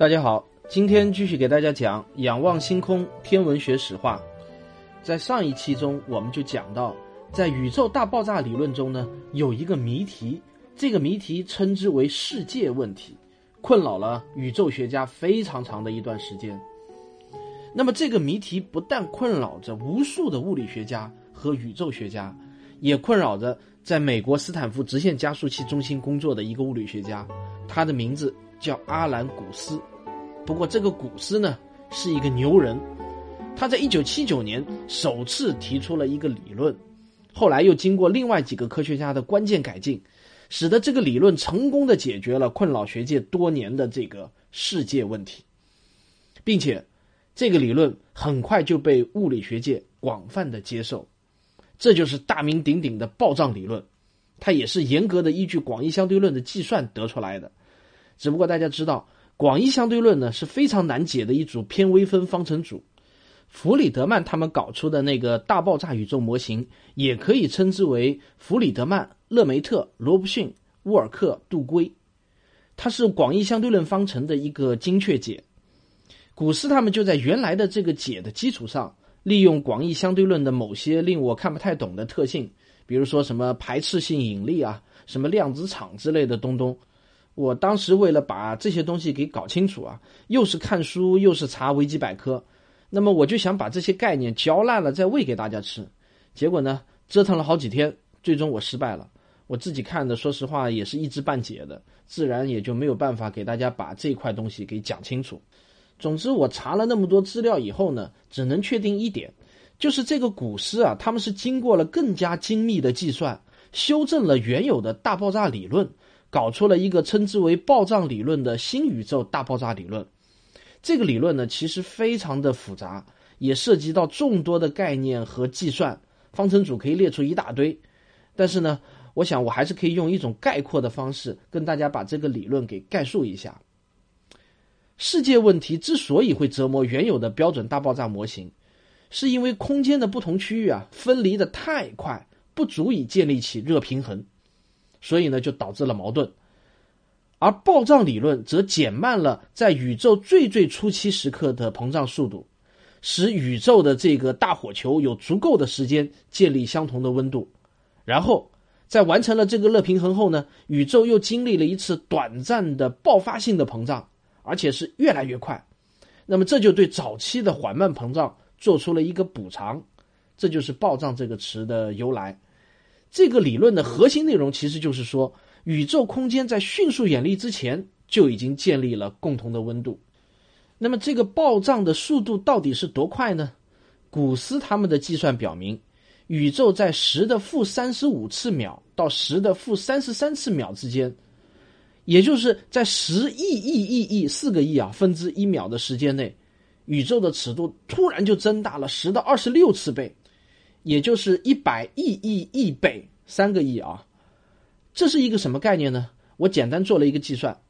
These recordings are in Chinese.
大家好，今天继续给大家讲仰望星空天文学史话。在上一期中，我们就讲到，在宇宙大爆炸理论中呢，有一个谜题，这个谜题称之为世界问题，困扰了宇宙学家非常长的一段时间。那么，这个谜题不但困扰着无数的物理学家和宇宙学家，也困扰着在美国斯坦福直线加速器中心工作的一个物理学家，他的名字叫阿兰·古斯。不过，这个古斯呢是一个牛人，他在一九七九年首次提出了一个理论，后来又经过另外几个科学家的关键改进，使得这个理论成功的解决了困扰学界多年的这个世界问题，并且这个理论很快就被物理学界广泛的接受，这就是大名鼎鼎的暴胀理论，它也是严格的依据广义相对论的计算得出来的，只不过大家知道。广义相对论呢是非常难解的一组偏微分方程组，弗里德曼他们搞出的那个大爆炸宇宙模型，也可以称之为弗里德曼、勒梅特、罗布逊、沃尔克、杜圭，它是广义相对论方程的一个精确解。古斯他们就在原来的这个解的基础上，利用广义相对论的某些令我看不太懂的特性，比如说什么排斥性引力啊，什么量子场之类的东东。我当时为了把这些东西给搞清楚啊，又是看书又是查维基百科，那么我就想把这些概念嚼烂了再喂给大家吃。结果呢，折腾了好几天，最终我失败了。我自己看的，说实话也是一知半解的，自然也就没有办法给大家把这块东西给讲清楚。总之，我查了那么多资料以后呢，只能确定一点，就是这个古诗啊，他们是经过了更加精密的计算，修正了原有的大爆炸理论。搞出了一个称之为暴胀理论的新宇宙大爆炸理论。这个理论呢，其实非常的复杂，也涉及到众多的概念和计算，方程组可以列出一大堆。但是呢，我想我还是可以用一种概括的方式跟大家把这个理论给概述一下。世界问题之所以会折磨原有的标准大爆炸模型，是因为空间的不同区域啊分离的太快，不足以建立起热平衡。所以呢，就导致了矛盾，而暴胀理论则减慢了在宇宙最最初期时刻的膨胀速度，使宇宙的这个大火球有足够的时间建立相同的温度，然后在完成了这个热平衡后呢，宇宙又经历了一次短暂的爆发性的膨胀，而且是越来越快。那么这就对早期的缓慢膨胀做出了一个补偿，这就是暴胀这个词的由来。这个理论的核心内容其实就是说，宇宙空间在迅速演力之前就已经建立了共同的温度。那么，这个暴胀的速度到底是多快呢？古斯他们的计算表明，宇宙在十的负三十五次秒到十的负三十三次秒之间，也就是在十亿亿亿亿四个亿啊分之一秒的时间内，宇宙的尺度突然就增大了十的二十六次倍。也就是一百亿亿亿倍，三个亿啊！这是一个什么概念呢？我简单做了一个计算，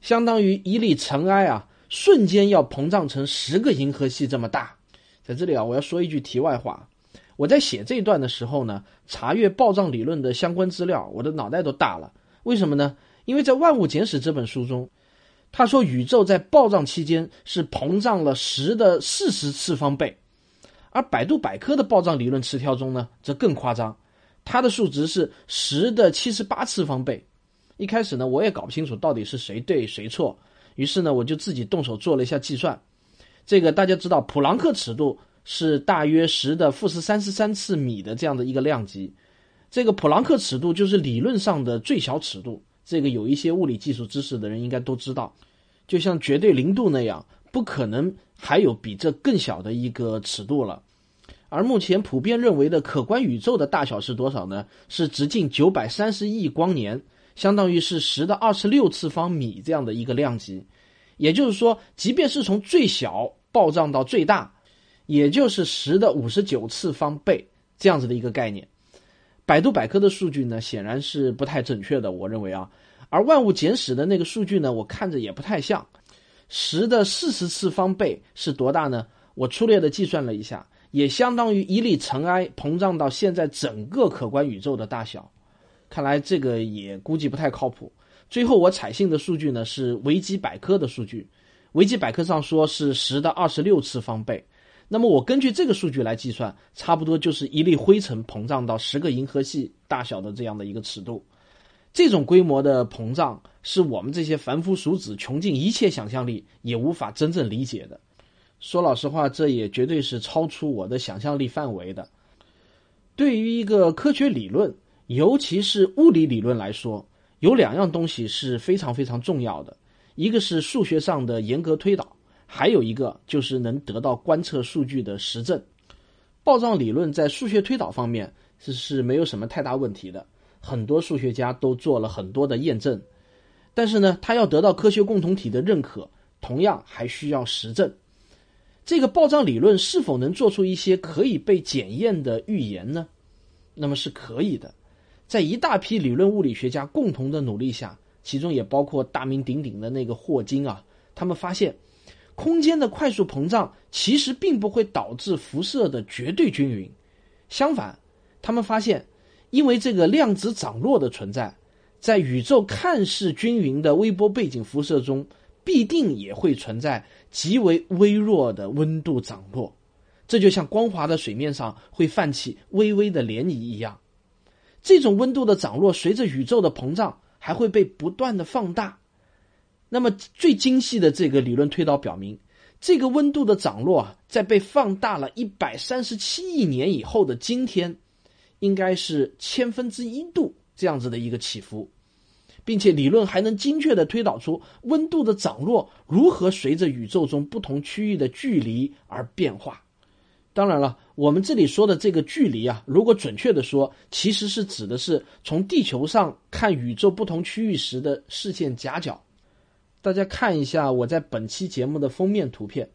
相当于一粒尘埃啊，瞬间要膨胀成十个银河系这么大。在这里啊，我要说一句题外话：我在写这一段的时候呢，查阅暴胀理论的相关资料，我的脑袋都大了。为什么呢？因为在《万物简史》这本书中，他说宇宙在暴胀期间是膨胀了十的四十次方倍。而百度百科的暴胀理论词条中呢，则更夸张，它的数值是十的七十八次方倍。一开始呢，我也搞不清楚到底是谁对谁错，于是呢，我就自己动手做了一下计算。这个大家知道，普朗克尺度是大约十的负十三十三次米的这样的一个量级。这个普朗克尺度就是理论上的最小尺度，这个有一些物理技术知识的人应该都知道，就像绝对零度那样，不可能还有比这更小的一个尺度了。而目前普遍认为的可观宇宙的大小是多少呢？是直径九百三十亿光年，相当于是十的二十六次方米这样的一个量级。也就是说，即便是从最小暴胀到最大，也就是十的五十九次方倍这样子的一个概念。百度百科的数据呢，显然是不太准确的，我认为啊。而万物简史的那个数据呢，我看着也不太像。十的四十次方倍是多大呢？我粗略的计算了一下，也相当于一粒尘埃膨胀到现在整个可观宇宙的大小。看来这个也估计不太靠谱。最后我采信的数据呢是维基百科的数据，维基百科上说是十的二十六次方倍。那么我根据这个数据来计算，差不多就是一粒灰尘膨胀到十个银河系大小的这样的一个尺度。这种规模的膨胀是我们这些凡夫俗子穷尽一切想象力也无法真正理解的。说老实话，这也绝对是超出我的想象力范围的。对于一个科学理论，尤其是物理理论来说，有两样东西是非常非常重要的，一个是数学上的严格推导，还有一个就是能得到观测数据的实证。暴胀理论在数学推导方面是是没有什么太大问题的。很多数学家都做了很多的验证，但是呢，他要得到科学共同体的认可，同样还需要实证。这个暴胀理论是否能做出一些可以被检验的预言呢？那么是可以的，在一大批理论物理学家共同的努力下，其中也包括大名鼎鼎的那个霍金啊，他们发现，空间的快速膨胀其实并不会导致辐射的绝对均匀，相反，他们发现。因为这个量子涨落的存在，在宇宙看似均匀的微波背景辐射中，必定也会存在极为微弱的温度涨落。这就像光滑的水面上会泛起微微的涟漪一样。这种温度的涨落随着宇宙的膨胀，还会被不断的放大。那么最精细的这个理论推导表明，这个温度的涨落啊，在被放大了一百三十七亿年以后的今天。应该是千分之一度这样子的一个起伏，并且理论还能精确的推导出温度的涨落如何随着宇宙中不同区域的距离而变化。当然了，我们这里说的这个距离啊，如果准确的说，其实是指的是从地球上看宇宙不同区域时的视线夹角。大家看一下我在本期节目的封面图片。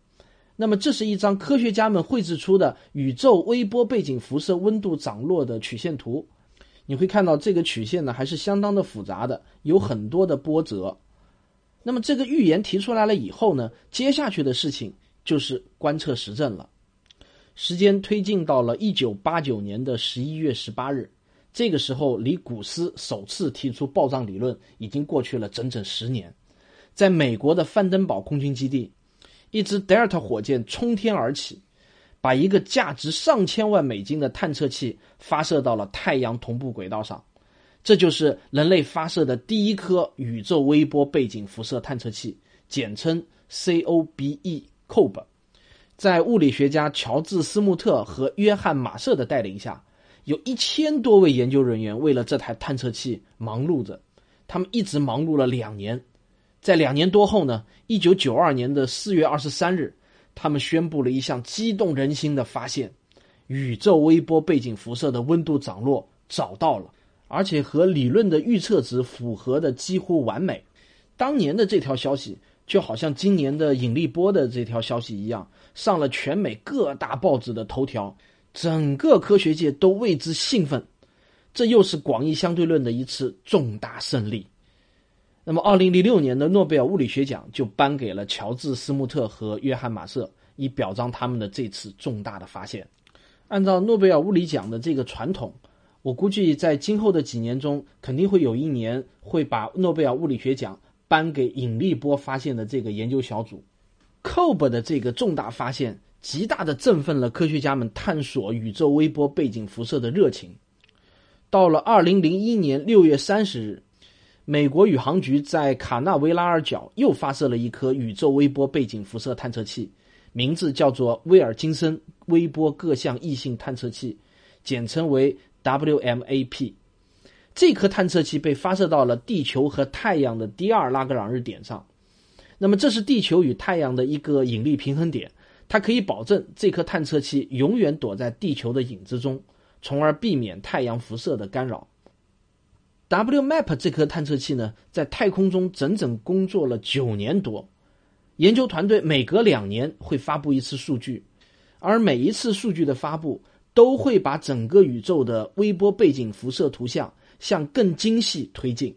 那么，这是一张科学家们绘制出的宇宙微波背景辐射温度涨落的曲线图。你会看到这个曲线呢，还是相当的复杂的，有很多的波折。那么，这个预言提出来了以后呢，接下去的事情就是观测实证了。时间推进到了一九八九年的十一月十八日，这个时候离古斯首次提出暴胀理论已经过去了整整十年，在美国的范登堡空军基地。一支 Delta 火箭冲天而起，把一个价值上千万美金的探测器发射到了太阳同步轨道上。这就是人类发射的第一颗宇宙微波背景辐射探测器，简称 COBE-COB。在物理学家乔治·斯穆特和约翰·马瑟的带领下，有一千多位研究人员为了这台探测器忙碌着。他们一直忙碌了两年。在两年多后呢，一九九二年的四月二十三日，他们宣布了一项激动人心的发现：宇宙微波背景辐射的温度涨落找到了，而且和理论的预测值符合的几乎完美。当年的这条消息就好像今年的引力波的这条消息一样，上了全美各大报纸的头条，整个科学界都为之兴奋。这又是广义相对论的一次重大胜利。那么，二零零六年的诺贝尔物理学奖就颁给了乔治·斯穆特和约翰·马瑟，以表彰他们的这次重大的发现。按照诺贝尔物理奖的这个传统，我估计在今后的几年中，肯定会有一年会把诺贝尔物理学奖颁给引力波发现的这个研究小组。COBE 的这个重大发现，极大的振奋了科学家们探索宇宙微波背景辐射的热情。到了二零零一年六月三十日。美国宇航局在卡纳维拉尔角又发射了一颗宇宙微波背景辐射探测器，名字叫做威尔金森微波各项异性探测器，简称为 WMAP。这颗探测器被发射到了地球和太阳的第二拉格朗日点上。那么，这是地球与太阳的一个引力平衡点，它可以保证这颗探测器永远躲在地球的影子中，从而避免太阳辐射的干扰。WMAP 这颗探测器呢，在太空中整整工作了九年多，研究团队每隔两年会发布一次数据，而每一次数据的发布都会把整个宇宙的微波背景辐射图像向更精细推进。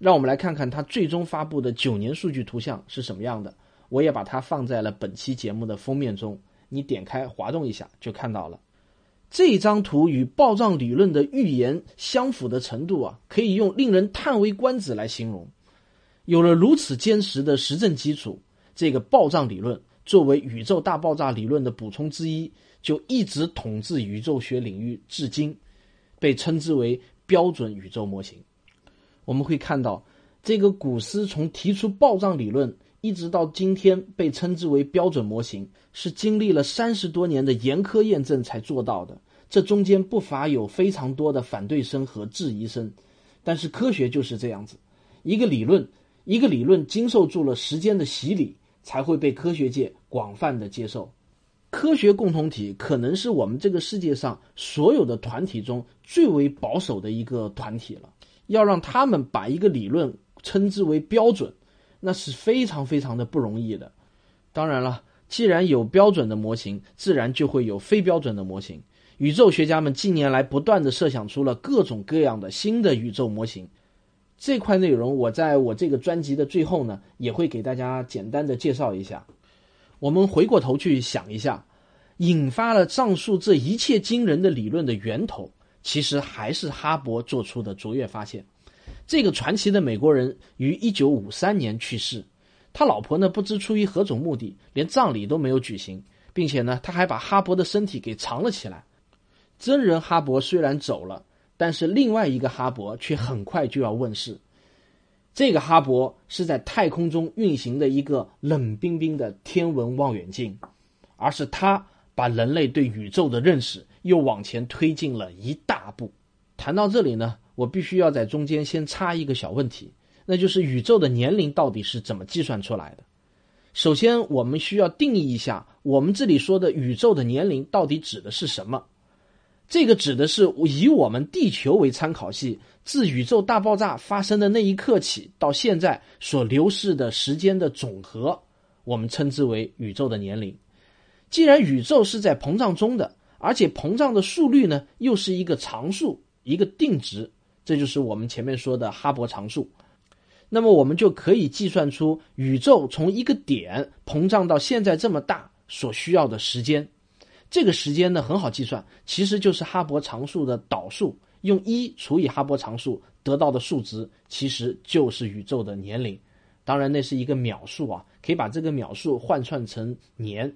让我们来看看它最终发布的九年数据图像是什么样的。我也把它放在了本期节目的封面中，你点开滑动一下就看到了。这张图与暴胀理论的预言相符的程度啊，可以用令人叹为观止来形容。有了如此坚实的实证基础，这个暴胀理论作为宇宙大爆炸理论的补充之一，就一直统治宇宙学领域至今，被称之为标准宇宙模型。我们会看到，这个古斯从提出暴胀理论一直到今天被称之为标准模型，是经历了三十多年的严苛验证才做到的。这中间不乏有非常多的反对声和质疑声，但是科学就是这样子，一个理论，一个理论经受住了时间的洗礼，才会被科学界广泛的接受。科学共同体可能是我们这个世界上所有的团体中最为保守的一个团体了。要让他们把一个理论称之为标准，那是非常非常的不容易的。当然了，既然有标准的模型，自然就会有非标准的模型。宇宙学家们近年来不断的设想出了各种各样的新的宇宙模型。这块内容我在我这个专辑的最后呢，也会给大家简单的介绍一下。我们回过头去想一下，引发了上述这一切惊人的理论的源头。其实还是哈勃做出的卓越发现。这个传奇的美国人于一九五三年去世，他老婆呢不知出于何种目的，连葬礼都没有举行，并且呢他还把哈勃的身体给藏了起来。真人哈勃虽然走了，但是另外一个哈勃却很快就要问世。这个哈勃是在太空中运行的一个冷冰冰的天文望远镜，而是他把人类对宇宙的认识。又往前推进了一大步。谈到这里呢，我必须要在中间先插一个小问题，那就是宇宙的年龄到底是怎么计算出来的？首先，我们需要定义一下，我们这里说的宇宙的年龄到底指的是什么？这个指的是以我们地球为参考系，自宇宙大爆炸发生的那一刻起到现在所流逝的时间的总和，我们称之为宇宙的年龄。既然宇宙是在膨胀中的。而且膨胀的速率呢，又是一个常数，一个定值，这就是我们前面说的哈勃常数。那么我们就可以计算出宇宙从一个点膨胀到现在这么大所需要的时间。这个时间呢很好计算，其实就是哈勃常数的导数，用一除以哈勃常数得到的数值，其实就是宇宙的年龄。当然那是一个秒数啊，可以把这个秒数换算成年。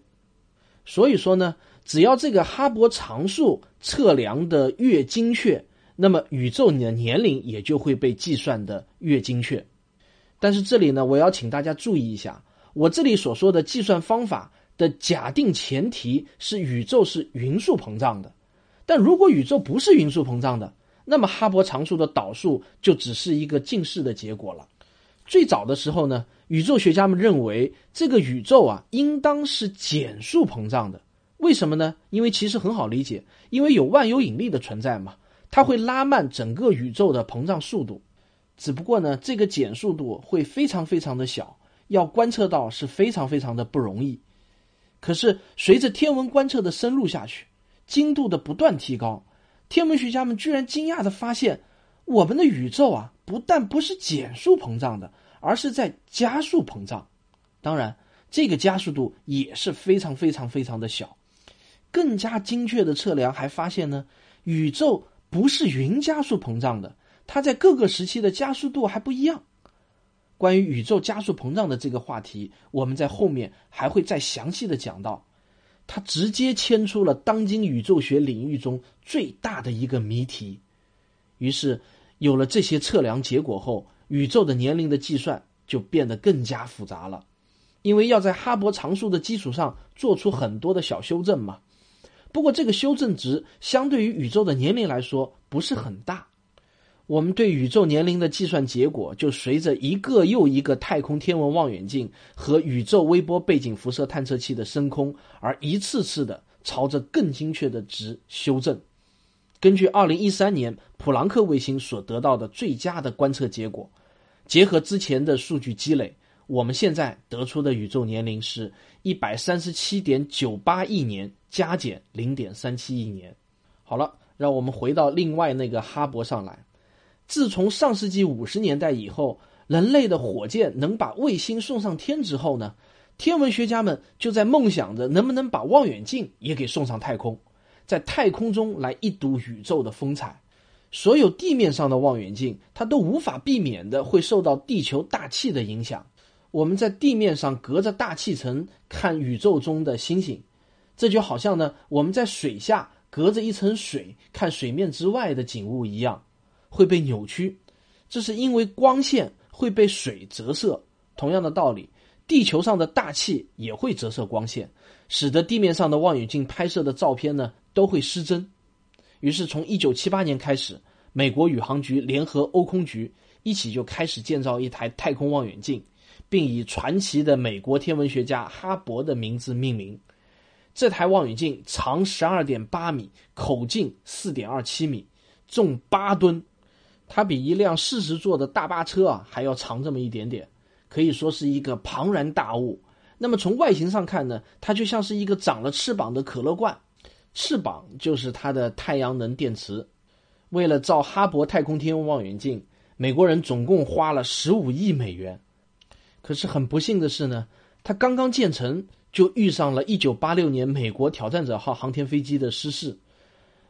所以说呢，只要这个哈勃常数测量的越精确，那么宇宙你的年龄也就会被计算的越精确。但是这里呢，我要请大家注意一下，我这里所说的计算方法的假定前提是宇宙是匀速膨胀的。但如果宇宙不是匀速膨胀的，那么哈勃常数的导数就只是一个近似的结果了。最早的时候呢，宇宙学家们认为这个宇宙啊，应当是减速膨胀的。为什么呢？因为其实很好理解，因为有万有引力的存在嘛，它会拉慢整个宇宙的膨胀速度。只不过呢，这个减速度会非常非常的小，要观测到是非常非常的不容易。可是随着天文观测的深入下去，精度的不断提高，天文学家们居然惊讶的发现，我们的宇宙啊。不但不是减速膨胀的，而是在加速膨胀。当然，这个加速度也是非常非常非常的小。更加精确的测量还发现呢，宇宙不是匀加速膨胀的，它在各个时期的加速度还不一样。关于宇宙加速膨胀的这个话题，我们在后面还会再详细的讲到。它直接牵出了当今宇宙学领域中最大的一个谜题。于是。有了这些测量结果后，宇宙的年龄的计算就变得更加复杂了，因为要在哈勃常数的基础上做出很多的小修正嘛。不过这个修正值相对于宇宙的年龄来说不是很大，我们对宇宙年龄的计算结果就随着一个又一个太空天文望远镜和宇宙微波背景辐射探测器的升空而一次次的朝着更精确的值修正。根据二零一三年普朗克卫星所得到的最佳的观测结果，结合之前的数据积累，我们现在得出的宇宙年龄是一百三十七点九八亿年加减零点三七亿年。好了，让我们回到另外那个哈勃上来。自从上世纪五十年代以后，人类的火箭能把卫星送上天之后呢，天文学家们就在梦想着能不能把望远镜也给送上太空，在太空中来一睹宇宙的风采。所有地面上的望远镜，它都无法避免的会受到地球大气的影响。我们在地面上隔着大气层看宇宙中的星星，这就好像呢我们在水下隔着一层水看水面之外的景物一样，会被扭曲。这是因为光线会被水折射。同样的道理，地球上的大气也会折射光线，使得地面上的望远镜拍摄的照片呢都会失真。于是，从一九七八年开始，美国宇航局联合欧空局一起就开始建造一台太空望远镜，并以传奇的美国天文学家哈勃的名字命名。这台望远镜长十二点八米，口径四点二七米，重八吨，它比一辆四十座的大巴车啊还要长这么一点点，可以说是一个庞然大物。那么从外形上看呢，它就像是一个长了翅膀的可乐罐。翅膀就是它的太阳能电池。为了造哈勃太空天文望远镜，美国人总共花了十五亿美元。可是很不幸的是呢，它刚刚建成就遇上了一九八六年美国挑战者号航天飞机的失事，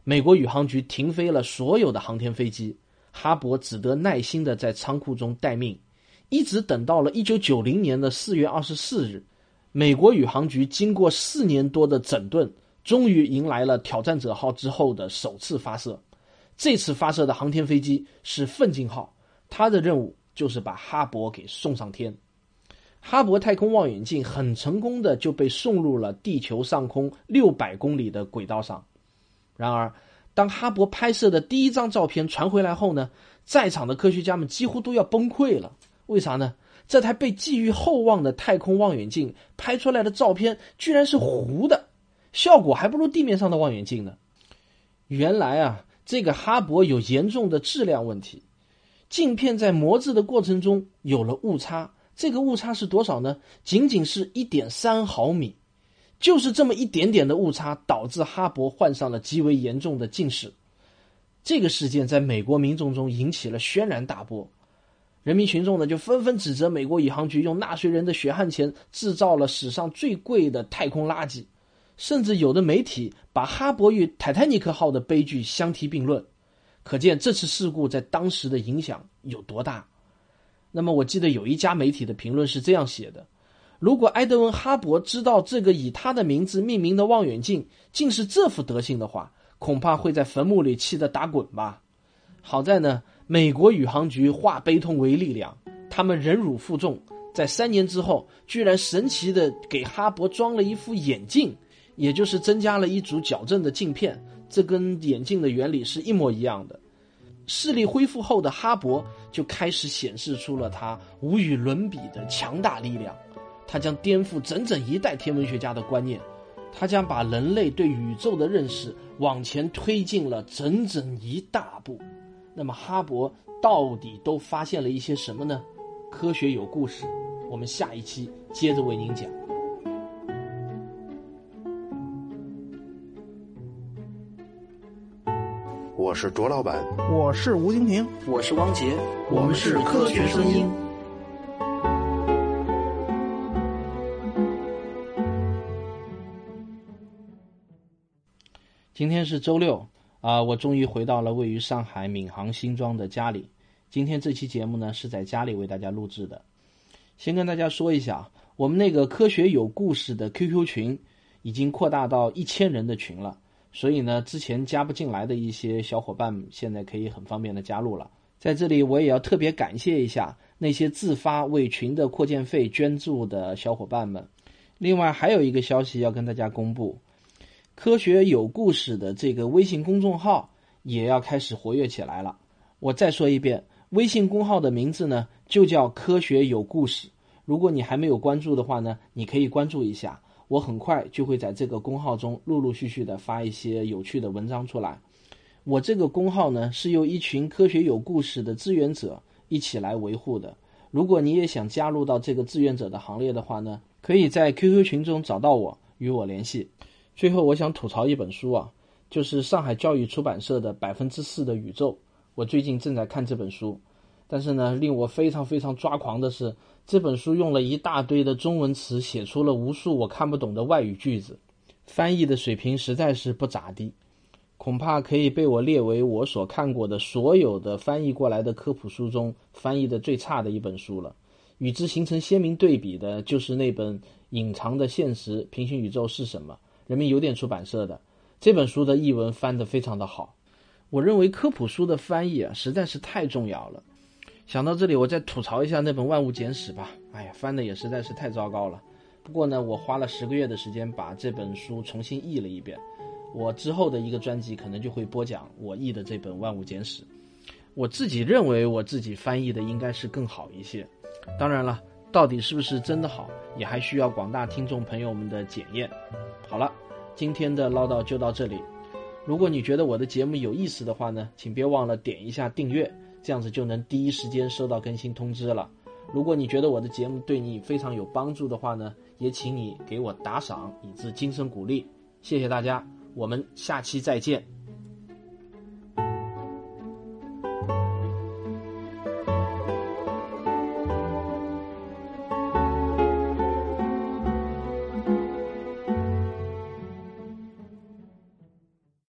美国宇航局停飞了所有的航天飞机，哈勃只得耐心的在仓库中待命，一直等到了一九九零年的四月二十四日，美国宇航局经过四年多的整顿。终于迎来了挑战者号之后的首次发射。这次发射的航天飞机是奋进号，它的任务就是把哈勃给送上天。哈勃太空望远镜很成功的就被送入了地球上空六百公里的轨道上。然而，当哈勃拍摄的第一张照片传回来后呢，在场的科学家们几乎都要崩溃了。为啥呢？这台被寄予厚望的太空望远镜拍出来的照片居然是糊的。效果还不如地面上的望远镜呢。原来啊，这个哈勃有严重的质量问题，镜片在磨制的过程中有了误差。这个误差是多少呢？仅仅是一点三毫米，就是这么一点点的误差，导致哈勃患上了极为严重的近视。这个事件在美国民众中引起了轩然大波，人民群众呢就纷纷指责美国宇航局用纳税人的血汗钱制造了史上最贵的太空垃圾。甚至有的媒体把哈勃与泰坦尼克号的悲剧相提并论，可见这次事故在当时的影响有多大。那么，我记得有一家媒体的评论是这样写的：如果埃德温·哈勃知道这个以他的名字命名的望远镜竟是这副德行的话，恐怕会在坟墓里气得打滚吧。好在呢，美国宇航局化悲痛为力量，他们忍辱负重，在三年之后，居然神奇的给哈勃装了一副眼镜。也就是增加了一组矫正的镜片，这跟眼镜的原理是一模一样的。视力恢复后的哈勃就开始显示出了他无与伦比的强大力量，他将颠覆整整一代天文学家的观念，他将把人类对宇宙的认识往前推进了整整一大步。那么哈勃到底都发现了一些什么呢？科学有故事，我们下一期接着为您讲。我是卓老板，我是吴京平，我是汪杰，我们是科学声音。今天是周六啊，我终于回到了位于上海闵行新庄的家里。今天这期节目呢是在家里为大家录制的。先跟大家说一下，我们那个科学有故事的 QQ 群已经扩大到一千人的群了。所以呢，之前加不进来的一些小伙伴，现在可以很方便的加入了。在这里，我也要特别感谢一下那些自发为群的扩建费捐助的小伙伴们。另外，还有一个消息要跟大家公布：科学有故事的这个微信公众号也要开始活跃起来了。我再说一遍，微信公号的名字呢，就叫科学有故事。如果你还没有关注的话呢，你可以关注一下。我很快就会在这个公号中陆陆续续的发一些有趣的文章出来。我这个公号呢是由一群科学有故事的志愿者一起来维护的。如果你也想加入到这个志愿者的行列的话呢，可以在 QQ 群中找到我，与我联系。最后，我想吐槽一本书啊，就是上海教育出版社的《百分之四的宇宙》。我最近正在看这本书，但是呢，令我非常非常抓狂的是，这本书用了一大堆的中文词，写出了无数我看不懂的外语句子，翻译的水平实在是不咋地。恐怕可以被我列为我所看过的所有的翻译过来的科普书中翻译的最差的一本书了。与之形成鲜明对比的就是那本《隐藏的现实：平行宇宙是什么》，人民邮电出版社的这本书的译文翻得非常的好。我认为科普书的翻译啊实在是太重要了。想到这里，我再吐槽一下那本《万物简史》吧。哎呀，翻的也实在是太糟糕了。不过呢，我花了十个月的时间把这本书重新译了一遍。我之后的一个专辑可能就会播讲我译的这本《万物简史》，我自己认为我自己翻译的应该是更好一些，当然了，到底是不是真的好，也还需要广大听众朋友们的检验。好了，今天的唠叨就到这里。如果你觉得我的节目有意思的话呢，请别忘了点一下订阅，这样子就能第一时间收到更新通知了。如果你觉得我的节目对你非常有帮助的话呢，也请你给我打赏，以资精神鼓励。谢谢大家。我们下期再见。